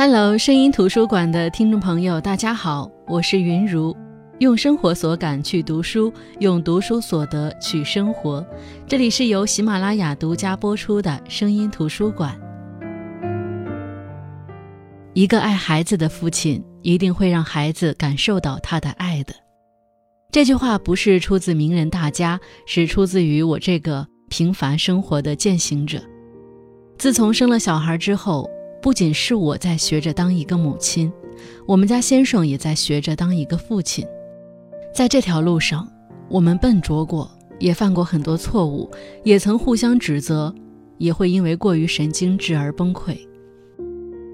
Hello，声音图书馆的听众朋友，大家好，我是云如，用生活所感去读书，用读书所得去生活。这里是由喜马拉雅独家播出的声音图书馆。一个爱孩子的父亲，一定会让孩子感受到他的爱的。这句话不是出自名人大家，是出自于我这个平凡生活的践行者。自从生了小孩之后。不仅是我在学着当一个母亲，我们家先生也在学着当一个父亲。在这条路上，我们笨拙过，也犯过很多错误，也曾互相指责，也会因为过于神经质而崩溃。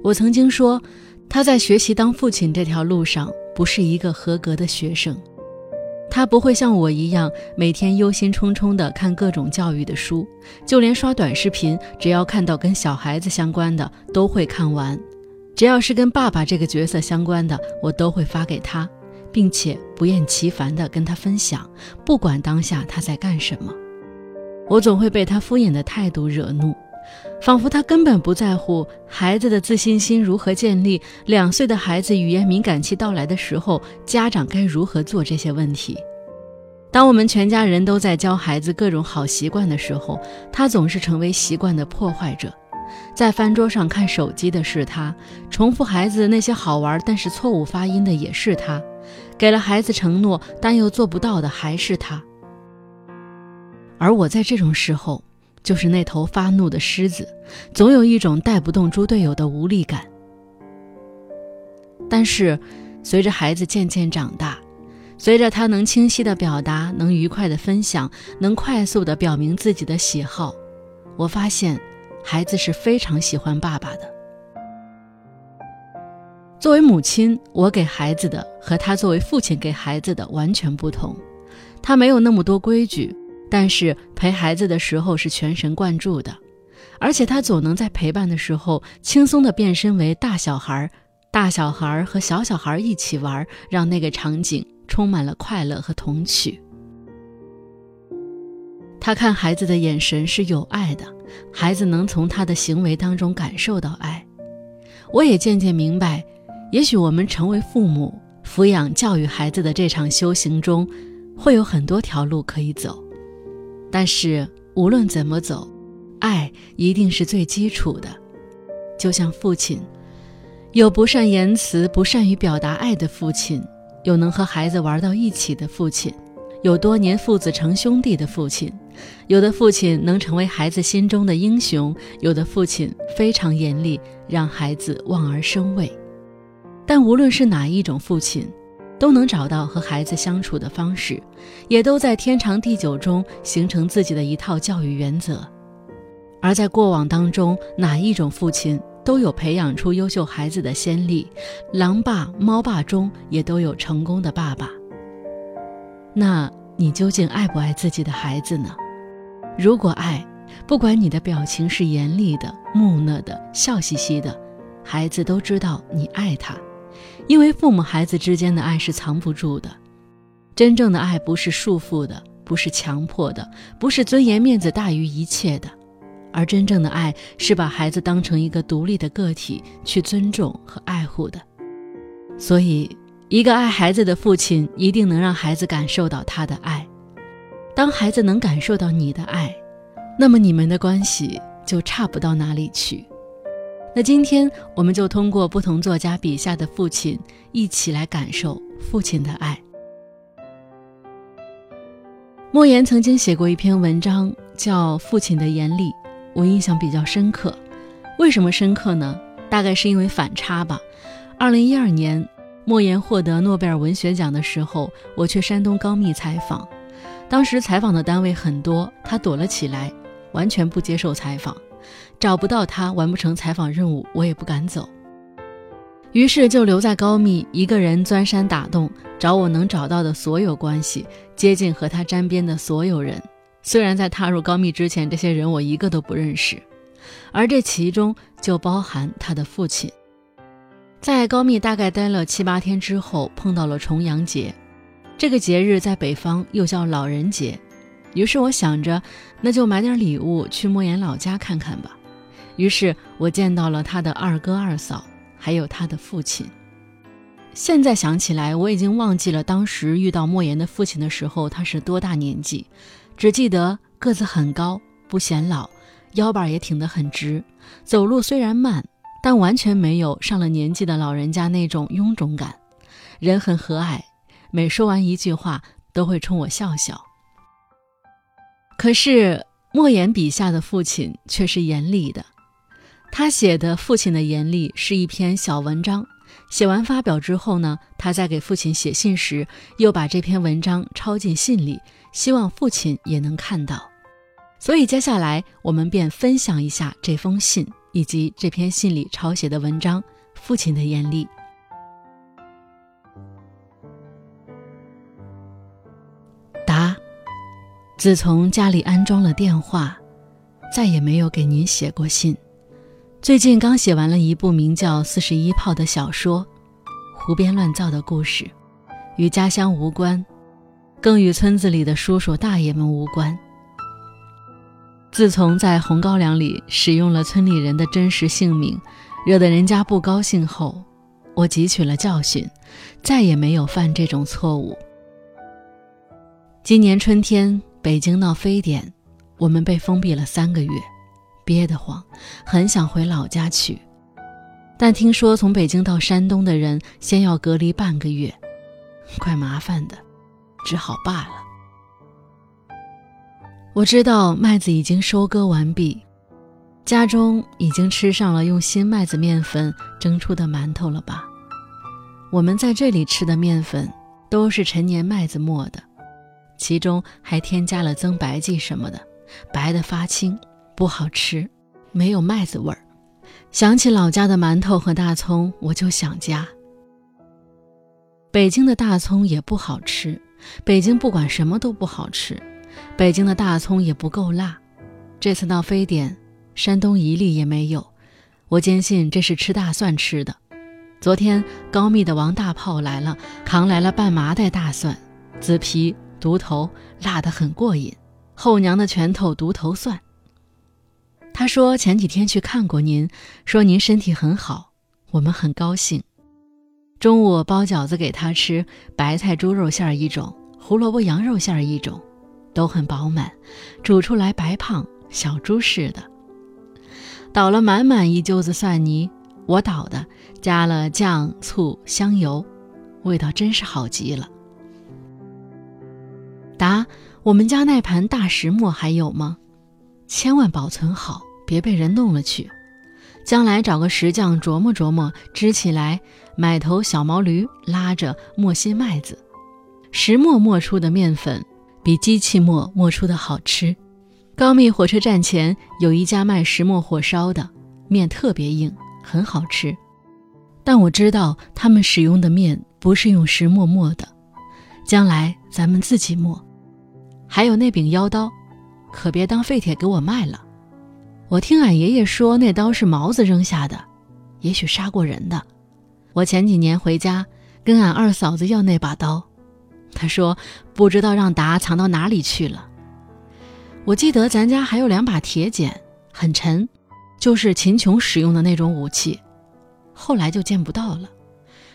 我曾经说，他在学习当父亲这条路上不是一个合格的学生。他不会像我一样每天忧心忡忡地看各种教育的书，就连刷短视频，只要看到跟小孩子相关的都会看完。只要是跟爸爸这个角色相关的，我都会发给他，并且不厌其烦地跟他分享，不管当下他在干什么。我总会被他敷衍的态度惹怒，仿佛他根本不在乎孩子的自信心如何建立。两岁的孩子语言敏感期到来的时候，家长该如何做这些问题？当我们全家人都在教孩子各种好习惯的时候，他总是成为习惯的破坏者。在饭桌上看手机的是他，重复孩子那些好玩但是错误发音的也是他，给了孩子承诺但又做不到的还是他。而我在这种时候，就是那头发怒的狮子，总有一种带不动猪队友的无力感。但是，随着孩子渐渐长大。随着他能清晰的表达，能愉快的分享，能快速的表明自己的喜好，我发现，孩子是非常喜欢爸爸的。作为母亲，我给孩子的和他作为父亲给孩子的完全不同。他没有那么多规矩，但是陪孩子的时候是全神贯注的，而且他总能在陪伴的时候轻松的变身为大小孩，大小孩和小小孩一起玩，让那个场景。充满了快乐和童趣。他看孩子的眼神是有爱的，孩子能从他的行为当中感受到爱。我也渐渐明白，也许我们成为父母、抚养教育孩子的这场修行中，会有很多条路可以走。但是无论怎么走，爱一定是最基础的。就像父亲，有不善言辞、不善于表达爱的父亲。有能和孩子玩到一起的父亲，有多年父子成兄弟的父亲，有的父亲能成为孩子心中的英雄，有的父亲非常严厉，让孩子望而生畏。但无论是哪一种父亲，都能找到和孩子相处的方式，也都在天长地久中形成自己的一套教育原则。而在过往当中，哪一种父亲？都有培养出优秀孩子的先例，狼爸、猫爸中也都有成功的爸爸。那你究竟爱不爱自己的孩子呢？如果爱，不管你的表情是严厉的、木讷的、笑嘻嘻的，孩子都知道你爱他，因为父母孩子之间的爱是藏不住的。真正的爱不是束缚的，不是强迫的，不是尊严面子大于一切的。而真正的爱是把孩子当成一个独立的个体去尊重和爱护的，所以，一个爱孩子的父亲一定能让孩子感受到他的爱。当孩子能感受到你的爱，那么你们的关系就差不到哪里去。那今天我们就通过不同作家笔下的父亲，一起来感受父亲的爱。莫言曾经写过一篇文章，叫《父亲的严厉》。我印象比较深刻，为什么深刻呢？大概是因为反差吧。二零一二年，莫言获得诺贝尔文学奖的时候，我去山东高密采访，当时采访的单位很多，他躲了起来，完全不接受采访，找不到他，完不成采访任务，我也不敢走，于是就留在高密，一个人钻山打洞，找我能找到的所有关系，接近和他沾边的所有人。虽然在踏入高密之前，这些人我一个都不认识，而这其中就包含他的父亲。在高密大概待了七八天之后，碰到了重阳节，这个节日在北方又叫老人节。于是我想着，那就买点礼物去莫言老家看看吧。于是我见到了他的二哥二嫂，还有他的父亲。现在想起来，我已经忘记了当时遇到莫言的父亲的时候他是多大年纪，只记得个子很高，不显老，腰板也挺得很直，走路虽然慢，但完全没有上了年纪的老人家那种臃肿感，人很和蔼，每说完一句话都会冲我笑笑。可是莫言笔下的父亲却是严厉的，他写的父亲的严厉是一篇小文章。写完发表之后呢，他在给父亲写信时，又把这篇文章抄进信里，希望父亲也能看到。所以接下来我们便分享一下这封信以及这篇信里抄写的文章《父亲的严厉》。答：自从家里安装了电话，再也没有给您写过信。最近刚写完了一部名叫《四十一炮》的小说，胡编乱造的故事，与家乡无关，更与村子里的叔叔大爷们无关。自从在红高粱里使用了村里人的真实姓名，惹得人家不高兴后，我汲取了教训，再也没有犯这种错误。今年春天，北京闹非典，我们被封闭了三个月。憋得慌，很想回老家去，但听说从北京到山东的人先要隔离半个月，怪麻烦的，只好罢了。我知道麦子已经收割完毕，家中已经吃上了用新麦子面粉蒸出的馒头了吧？我们在这里吃的面粉都是陈年麦子磨的，其中还添加了增白剂什么的，白的发青。不好吃，没有麦子味儿。想起老家的馒头和大葱，我就想家。北京的大葱也不好吃，北京不管什么都不好吃，北京的大葱也不够辣。这次闹非典，山东一粒也没有。我坚信这是吃大蒜吃的。昨天高密的王大炮来了，扛来了半麻袋大蒜，紫皮、独头，辣得很过瘾。后娘的拳头独头蒜。他说前几天去看过您，说您身体很好，我们很高兴。中午包饺子给他吃，白菜猪肉馅儿一种，胡萝卜羊肉馅儿一种，都很饱满，煮出来白胖小猪似的。倒了满满一揪子蒜泥，我倒的，加了酱醋香油，味道真是好极了。答：我们家那盘大石磨还有吗？千万保存好，别被人弄了去。将来找个石匠琢磨琢磨，支起来，买头小毛驴拉着磨些麦子。石磨磨出的面粉比机器磨磨出的好吃。高密火车站前有一家卖石磨火烧的，面特别硬，很好吃。但我知道他们使用的面不是用石磨磨的。将来咱们自己磨。还有那柄腰刀。可别当废铁给我卖了。我听俺爷爷说，那刀是毛子扔下的，也许杀过人的。我前几年回家跟俺二嫂子要那把刀，她说不知道让达藏到哪里去了。我记得咱家还有两把铁剪，很沉，就是秦琼使用的那种武器，后来就见不到了。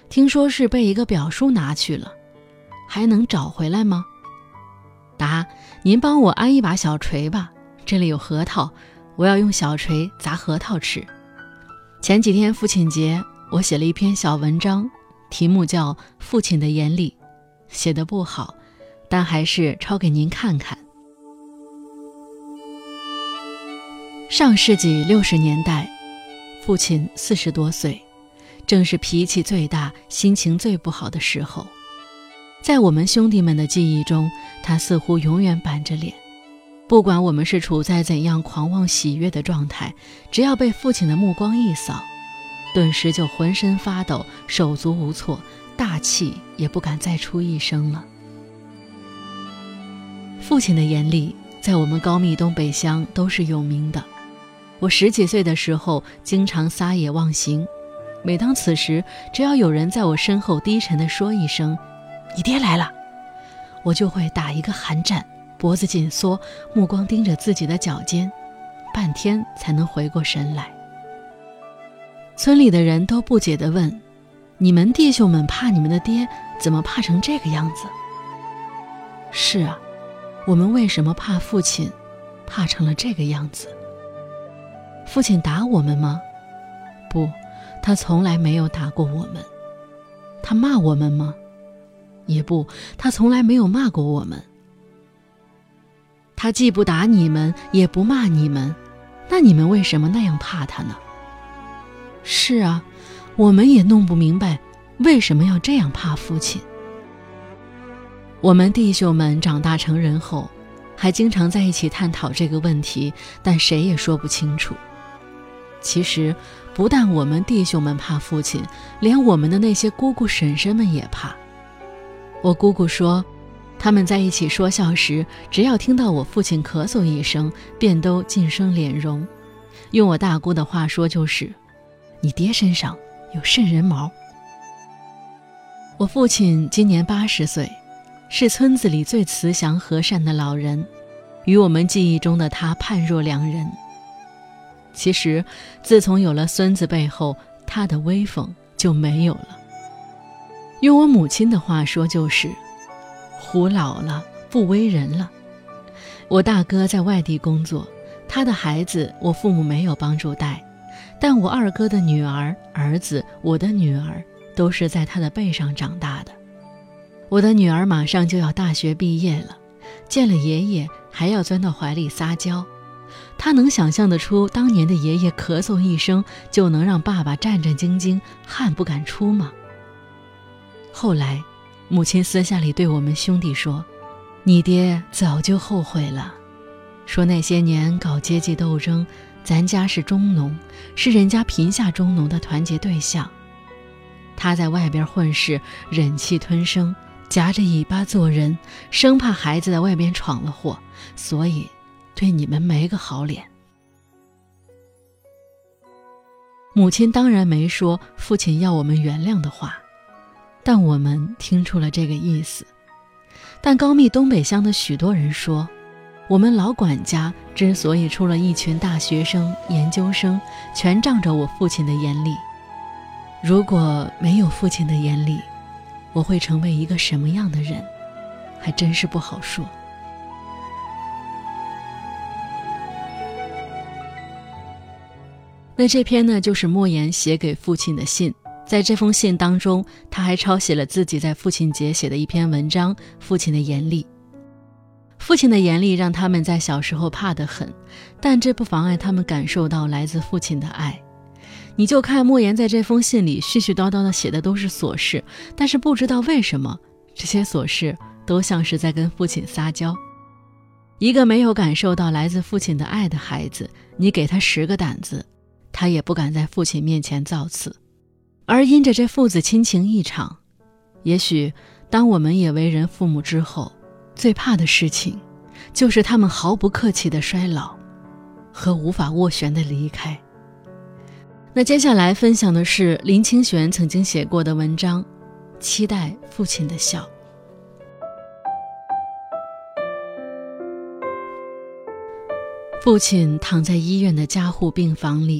听说是被一个表叔拿去了，还能找回来吗？答。您帮我安一把小锤吧，这里有核桃，我要用小锤砸核桃吃。前几天父亲节，我写了一篇小文章，题目叫《父亲的严厉》，写的不好，但还是抄给您看看。上世纪六十年代，父亲四十多岁，正是脾气最大、心情最不好的时候。在我们兄弟们的记忆中，他似乎永远板着脸，不管我们是处在怎样狂妄喜悦的状态，只要被父亲的目光一扫，顿时就浑身发抖，手足无措，大气也不敢再出一声了。父亲的严厉，在我们高密东北乡都是有名的。我十几岁的时候，经常撒野忘形，每当此时，只要有人在我身后低沉地说一声。你爹来了，我就会打一个寒战，脖子紧缩，目光盯着自己的脚尖，半天才能回过神来。村里的人都不解地问：“你们弟兄们怕你们的爹，怎么怕成这个样子？”是啊，我们为什么怕父亲，怕成了这个样子？父亲打我们吗？不，他从来没有打过我们。他骂我们吗？也不，他从来没有骂过我们。他既不打你们，也不骂你们，那你们为什么那样怕他呢？是啊，我们也弄不明白为什么要这样怕父亲。我们弟兄们长大成人后，还经常在一起探讨这个问题，但谁也说不清楚。其实，不但我们弟兄们怕父亲，连我们的那些姑姑婶婶们也怕。我姑姑说，他们在一起说笑时，只要听到我父亲咳嗽一声，便都噤声敛容。用我大姑的话说，就是“你爹身上有渗人毛”。我父亲今年八十岁，是村子里最慈祥和善的老人，与我们记忆中的他判若两人。其实，自从有了孙子背后，他的威风就没有了。用我母亲的话说，就是“虎老了，不威人了”。我大哥在外地工作，他的孩子我父母没有帮助带，但我二哥的女儿、儿子，我的女儿都是在他的背上长大的。我的女儿马上就要大学毕业了，见了爷爷还要钻到怀里撒娇。他能想象得出当年的爷爷咳嗽一声就能让爸爸战战兢兢、汗不敢出吗？后来，母亲私下里对我们兄弟说：“你爹早就后悔了，说那些年搞阶级斗争，咱家是中农，是人家贫下中农的团结对象。他在外边混世，忍气吞声，夹着尾巴做人，生怕孩子在外边闯了祸，所以对你们没个好脸。”母亲当然没说父亲要我们原谅的话。但我们听出了这个意思。但高密东北乡的许多人说，我们老管家之所以出了一群大学生、研究生，全仗着我父亲的严厉。如果没有父亲的严厉，我会成为一个什么样的人，还真是不好说。那这篇呢，就是莫言写给父亲的信。在这封信当中，他还抄写了自己在父亲节写的一篇文章《父亲的严厉》。父亲的严厉让他们在小时候怕得很，但这不妨碍他们感受到来自父亲的爱。你就看莫言在这封信里絮絮叨叨的写的都是琐事，但是不知道为什么这些琐事都像是在跟父亲撒娇。一个没有感受到来自父亲的爱的孩子，你给他十个胆子，他也不敢在父亲面前造次。而因着这父子亲情一场，也许当我们也为人父母之后，最怕的事情，就是他们毫不客气的衰老，和无法斡旋的离开。那接下来分享的是林清玄曾经写过的文章，《期待父亲的笑》。父亲躺在医院的加护病房里。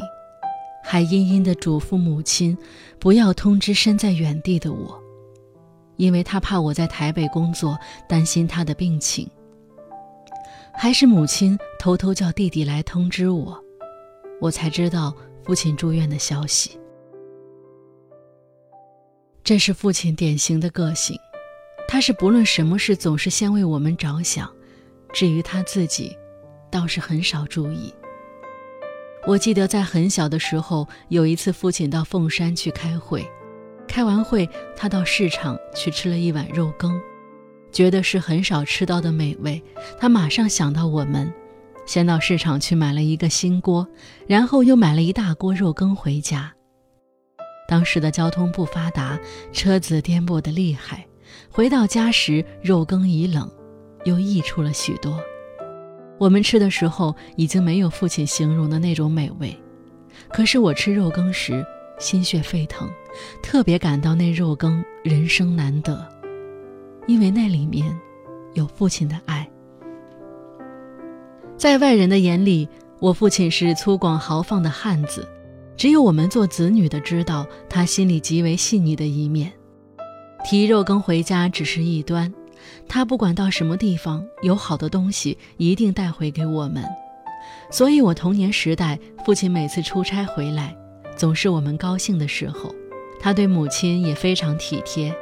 还殷殷地嘱咐母亲，不要通知身在远地的我，因为他怕我在台北工作，担心他的病情。还是母亲偷偷叫弟弟来通知我，我才知道父亲住院的消息。这是父亲典型的个性，他是不论什么事总是先为我们着想，至于他自己，倒是很少注意。我记得在很小的时候，有一次父亲到凤山去开会，开完会他到市场去吃了一碗肉羹，觉得是很少吃到的美味。他马上想到我们，先到市场去买了一个新锅，然后又买了一大锅肉羹回家。当时的交通不发达，车子颠簸的厉害，回到家时肉羹已冷，又溢出了许多。我们吃的时候已经没有父亲形容的那种美味，可是我吃肉羹时心血沸腾，特别感到那肉羹人生难得，因为那里面有父亲的爱。在外人的眼里，我父亲是粗犷豪放的汉子，只有我们做子女的知道他心里极为细腻的一面。提肉羹回家只是一端，他不管到什么地方，有好的东西一定带回给我们。所以，我童年时代，父亲每次出差回来，总是我们高兴的时候。他对母亲也非常体贴，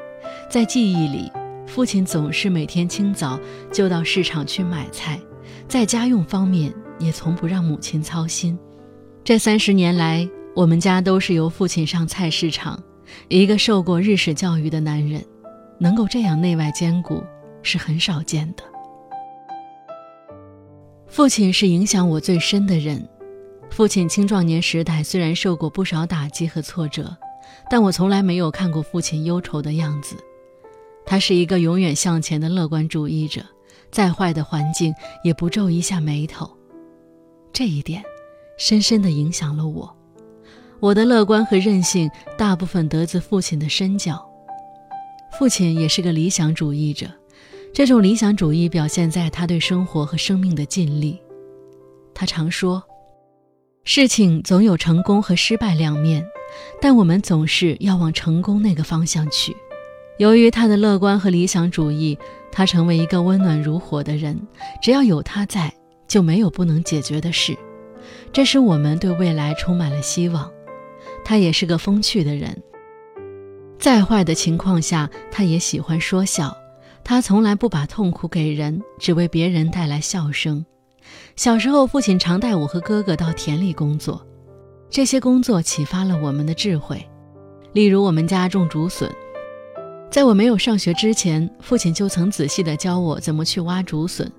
在记忆里，父亲总是每天清早就到市场去买菜，在家用方面也从不让母亲操心。这三十年来，我们家都是由父亲上菜市场。一个受过日式教育的男人，能够这样内外兼顾，是很少见的。父亲是影响我最深的人。父亲青壮年时代虽然受过不少打击和挫折，但我从来没有看过父亲忧愁的样子。他是一个永远向前的乐观主义者，再坏的环境也不皱一下眉头。这一点，深深地影响了我。我的乐观和韧性大部分得自父亲的身教。父亲也是个理想主义者。这种理想主义表现在他对生活和生命的尽力。他常说：“事情总有成功和失败两面，但我们总是要往成功那个方向去。”由于他的乐观和理想主义，他成为一个温暖如火的人。只要有他在，就没有不能解决的事。这使我们对未来充满了希望。他也是个风趣的人，再坏的情况下，他也喜欢说笑。他从来不把痛苦给人，只为别人带来笑声。小时候，父亲常带我和哥哥到田里工作，这些工作启发了我们的智慧。例如，我们家种竹笋，在我没有上学之前，父亲就曾仔细地教我怎么去挖竹笋，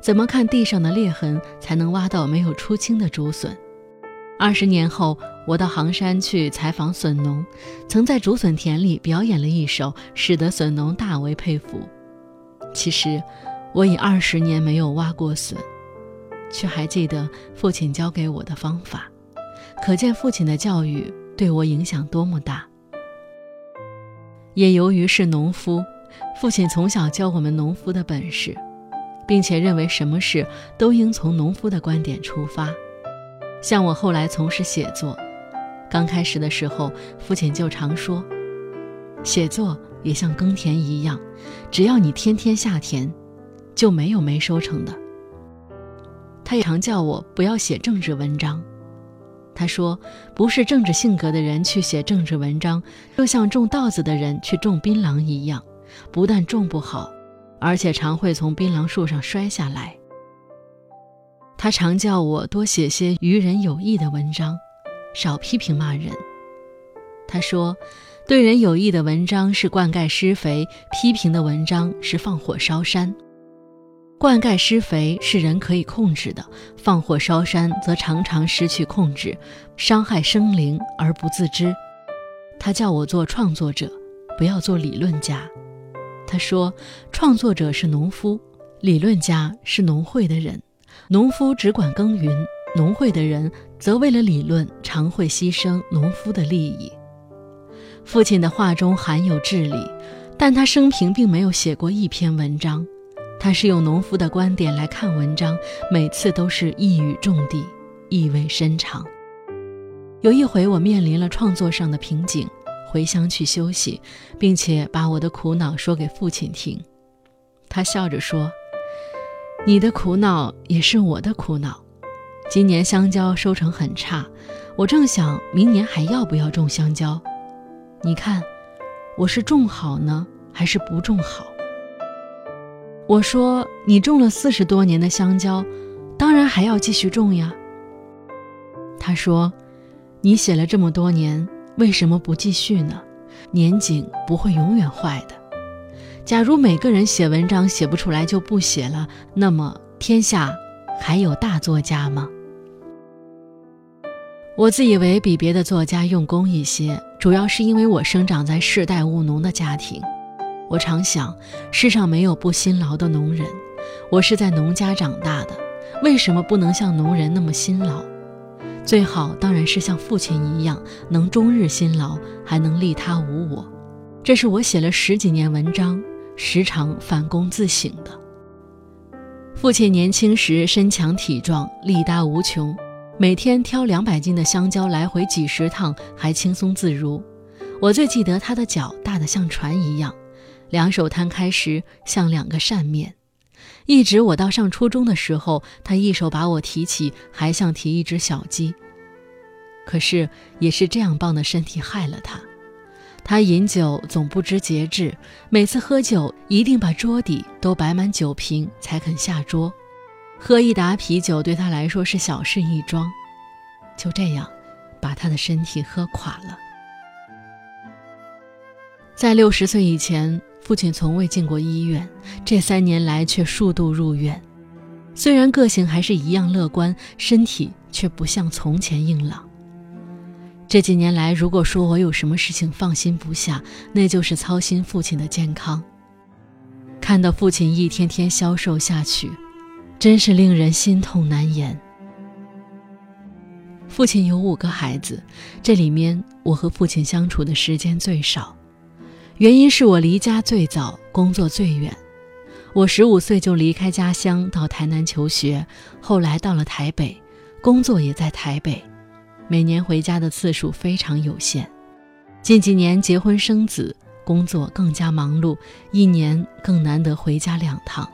怎么看地上的裂痕才能挖到没有出青的竹笋。二十年后，我到杭山去采访笋农，曾在竹笋田里表演了一首，使得笋农大为佩服。其实，我已二十年没有挖过笋，却还记得父亲教给我的方法，可见父亲的教育对我影响多么大。也由于是农夫，父亲从小教我们农夫的本事，并且认为什么事都应从农夫的观点出发。像我后来从事写作，刚开始的时候，父亲就常说，写作。也像耕田一样，只要你天天下田，就没有没收成的。他也常叫我不要写政治文章。他说，不是政治性格的人去写政治文章，就像种稻子的人去种槟榔一样，不但种不好，而且常会从槟榔树上摔下来。他常叫我多写些于人有益的文章，少批评骂人。他说。对人有益的文章是灌溉施肥，批评的文章是放火烧山。灌溉施肥是人可以控制的，放火烧山则常常失去控制，伤害生灵而不自知。他叫我做创作者，不要做理论家。他说，创作者是农夫，理论家是农会的人。农夫只管耕耘，农会的人则为了理论，常会牺牲农夫的利益。父亲的话中含有智理，但他生平并没有写过一篇文章。他是用农夫的观点来看文章，每次都是一语中的，意味深长。有一回，我面临了创作上的瓶颈，回乡去休息，并且把我的苦恼说给父亲听。他笑着说：“你的苦恼也是我的苦恼。今年香蕉收成很差，我正想明年还要不要种香蕉。”你看，我是种好呢，还是不种好？我说你种了四十多年的香蕉，当然还要继续种呀。他说，你写了这么多年，为什么不继续呢？年景不会永远坏的。假如每个人写文章写不出来就不写了，那么天下还有大作家吗？我自以为比别的作家用功一些，主要是因为我生长在世代务农的家庭。我常想，世上没有不辛劳的农人。我是在农家长大的，为什么不能像农人那么辛劳？最好当然是像父亲一样，能终日辛劳，还能利他无我。这是我写了十几年文章，时常反躬自省的。父亲年轻时身强体壮，力大无穷。每天挑两百斤的香蕉来回几十趟，还轻松自如。我最记得他的脚大得像船一样，两手摊开时像两个扇面。一直我到上初中的时候，他一手把我提起，还像提一只小鸡。可是也是这样棒的身体害了他。他饮酒总不知节制，每次喝酒一定把桌底都摆满酒瓶才肯下桌。喝一打啤酒对他来说是小事一桩，就这样把他的身体喝垮了。在六十岁以前。父亲从未进过医院，这三年来却数度入院。虽然个性还是一样乐观，身体却不像从前硬朗。这几年来，如果说我有什么事情放心不下，那就是操心父亲的健康。看到父亲一天天消瘦下去，真是令人心痛难言。父亲有五个孩子，这里面我和父亲相处的时间最少。原因是我离家最早，工作最远。我十五岁就离开家乡到台南求学，后来到了台北，工作也在台北，每年回家的次数非常有限。近几年结婚生子，工作更加忙碌，一年更难得回家两趟。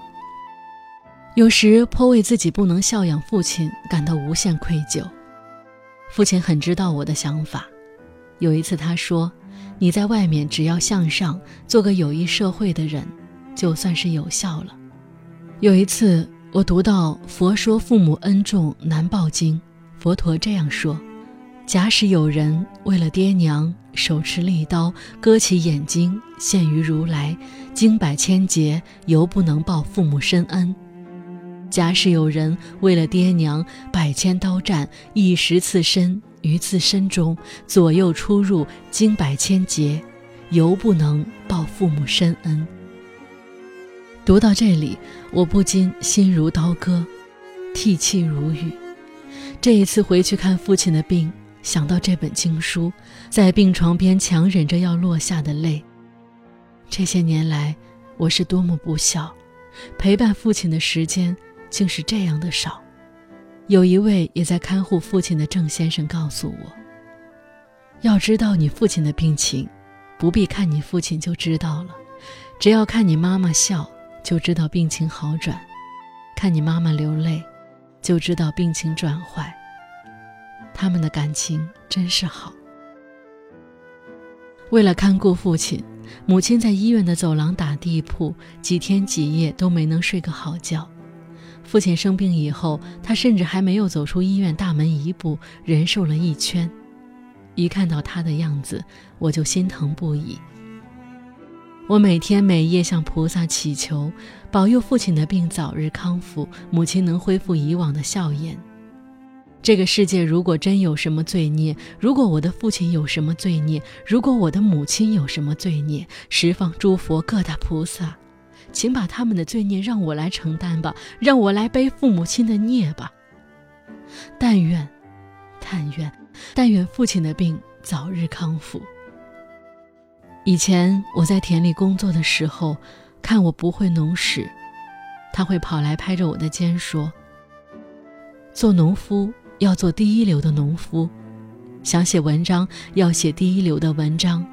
有时颇为自己不能孝养父亲感到无限愧疚。父亲很知道我的想法，有一次他说。你在外面只要向上，做个有益社会的人，就算是有效了。有一次，我读到《佛说父母恩重难报经》，佛陀这样说：假使有人为了爹娘，手持利刀割其眼睛，献于如来，经百千劫，犹不能报父母深恩；假使有人为了爹娘，百千刀战，一时刺身。于自身中左右出入经百千劫，犹不能报父母深恩。读到这里，我不禁心如刀割，涕泣如雨。这一次回去看父亲的病，想到这本经书，在病床边强忍着要落下的泪。这些年来，我是多么不孝，陪伴父亲的时间竟是这样的少。有一位也在看护父亲的郑先生告诉我：“要知道你父亲的病情，不必看你父亲就知道了，只要看你妈妈笑，就知道病情好转；看你妈妈流泪，就知道病情转坏。他们的感情真是好。为了看顾父亲，母亲在医院的走廊打地铺，几天几夜都没能睡个好觉。”父亲生病以后，他甚至还没有走出医院大门一步，人瘦了一圈。一看到他的样子，我就心疼不已。我每天每夜向菩萨祈求，保佑父亲的病早日康复，母亲能恢复以往的笑颜。这个世界如果真有什么罪孽，如果我的父亲有什么罪孽，如果我的母亲有什么罪孽，十方诸佛各大菩萨。请把他们的罪孽让我来承担吧，让我来背父母亲的孽吧。但愿，但愿，但愿父亲的病早日康复。以前我在田里工作的时候，看我不会农史，他会跑来拍着我的肩说：“做农夫要做第一流的农夫，想写文章要写第一流的文章，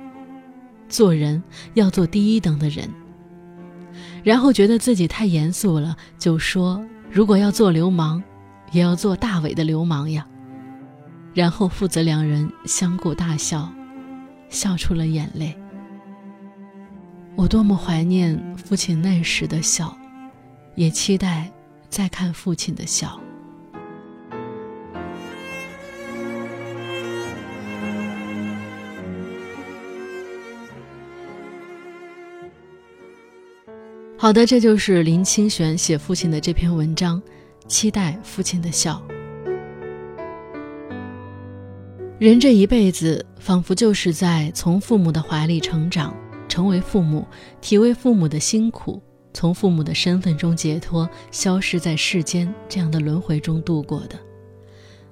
做人要做第一等的人。”然后觉得自己太严肃了，就说：“如果要做流氓，也要做大伟的流氓呀。”然后父子两人相顾大笑，笑出了眼泪。我多么怀念父亲那时的笑，也期待再看父亲的笑。好的，这就是林清玄写父亲的这篇文章，期待父亲的笑。人这一辈子，仿佛就是在从父母的怀里成长，成为父母，体味父母的辛苦，从父母的身份中解脱，消失在世间这样的轮回中度过的。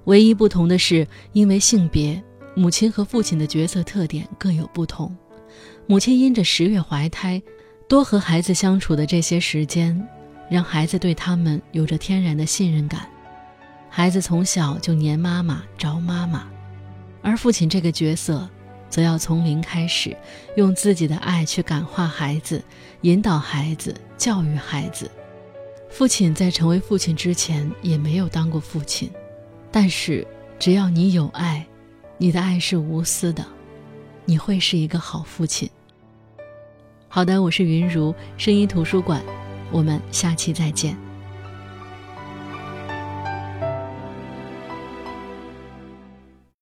唯一不同的是，因为性别，母亲和父亲的角色特点各有不同。母亲因着十月怀胎。多和孩子相处的这些时间，让孩子对他们有着天然的信任感。孩子从小就黏妈妈、找妈妈，而父亲这个角色，则要从零开始，用自己的爱去感化孩子，引导孩子，教育孩子。父亲在成为父亲之前，也没有当过父亲，但是只要你有爱，你的爱是无私的，你会是一个好父亲。好的，我是云如声音图书馆，我们下期再见。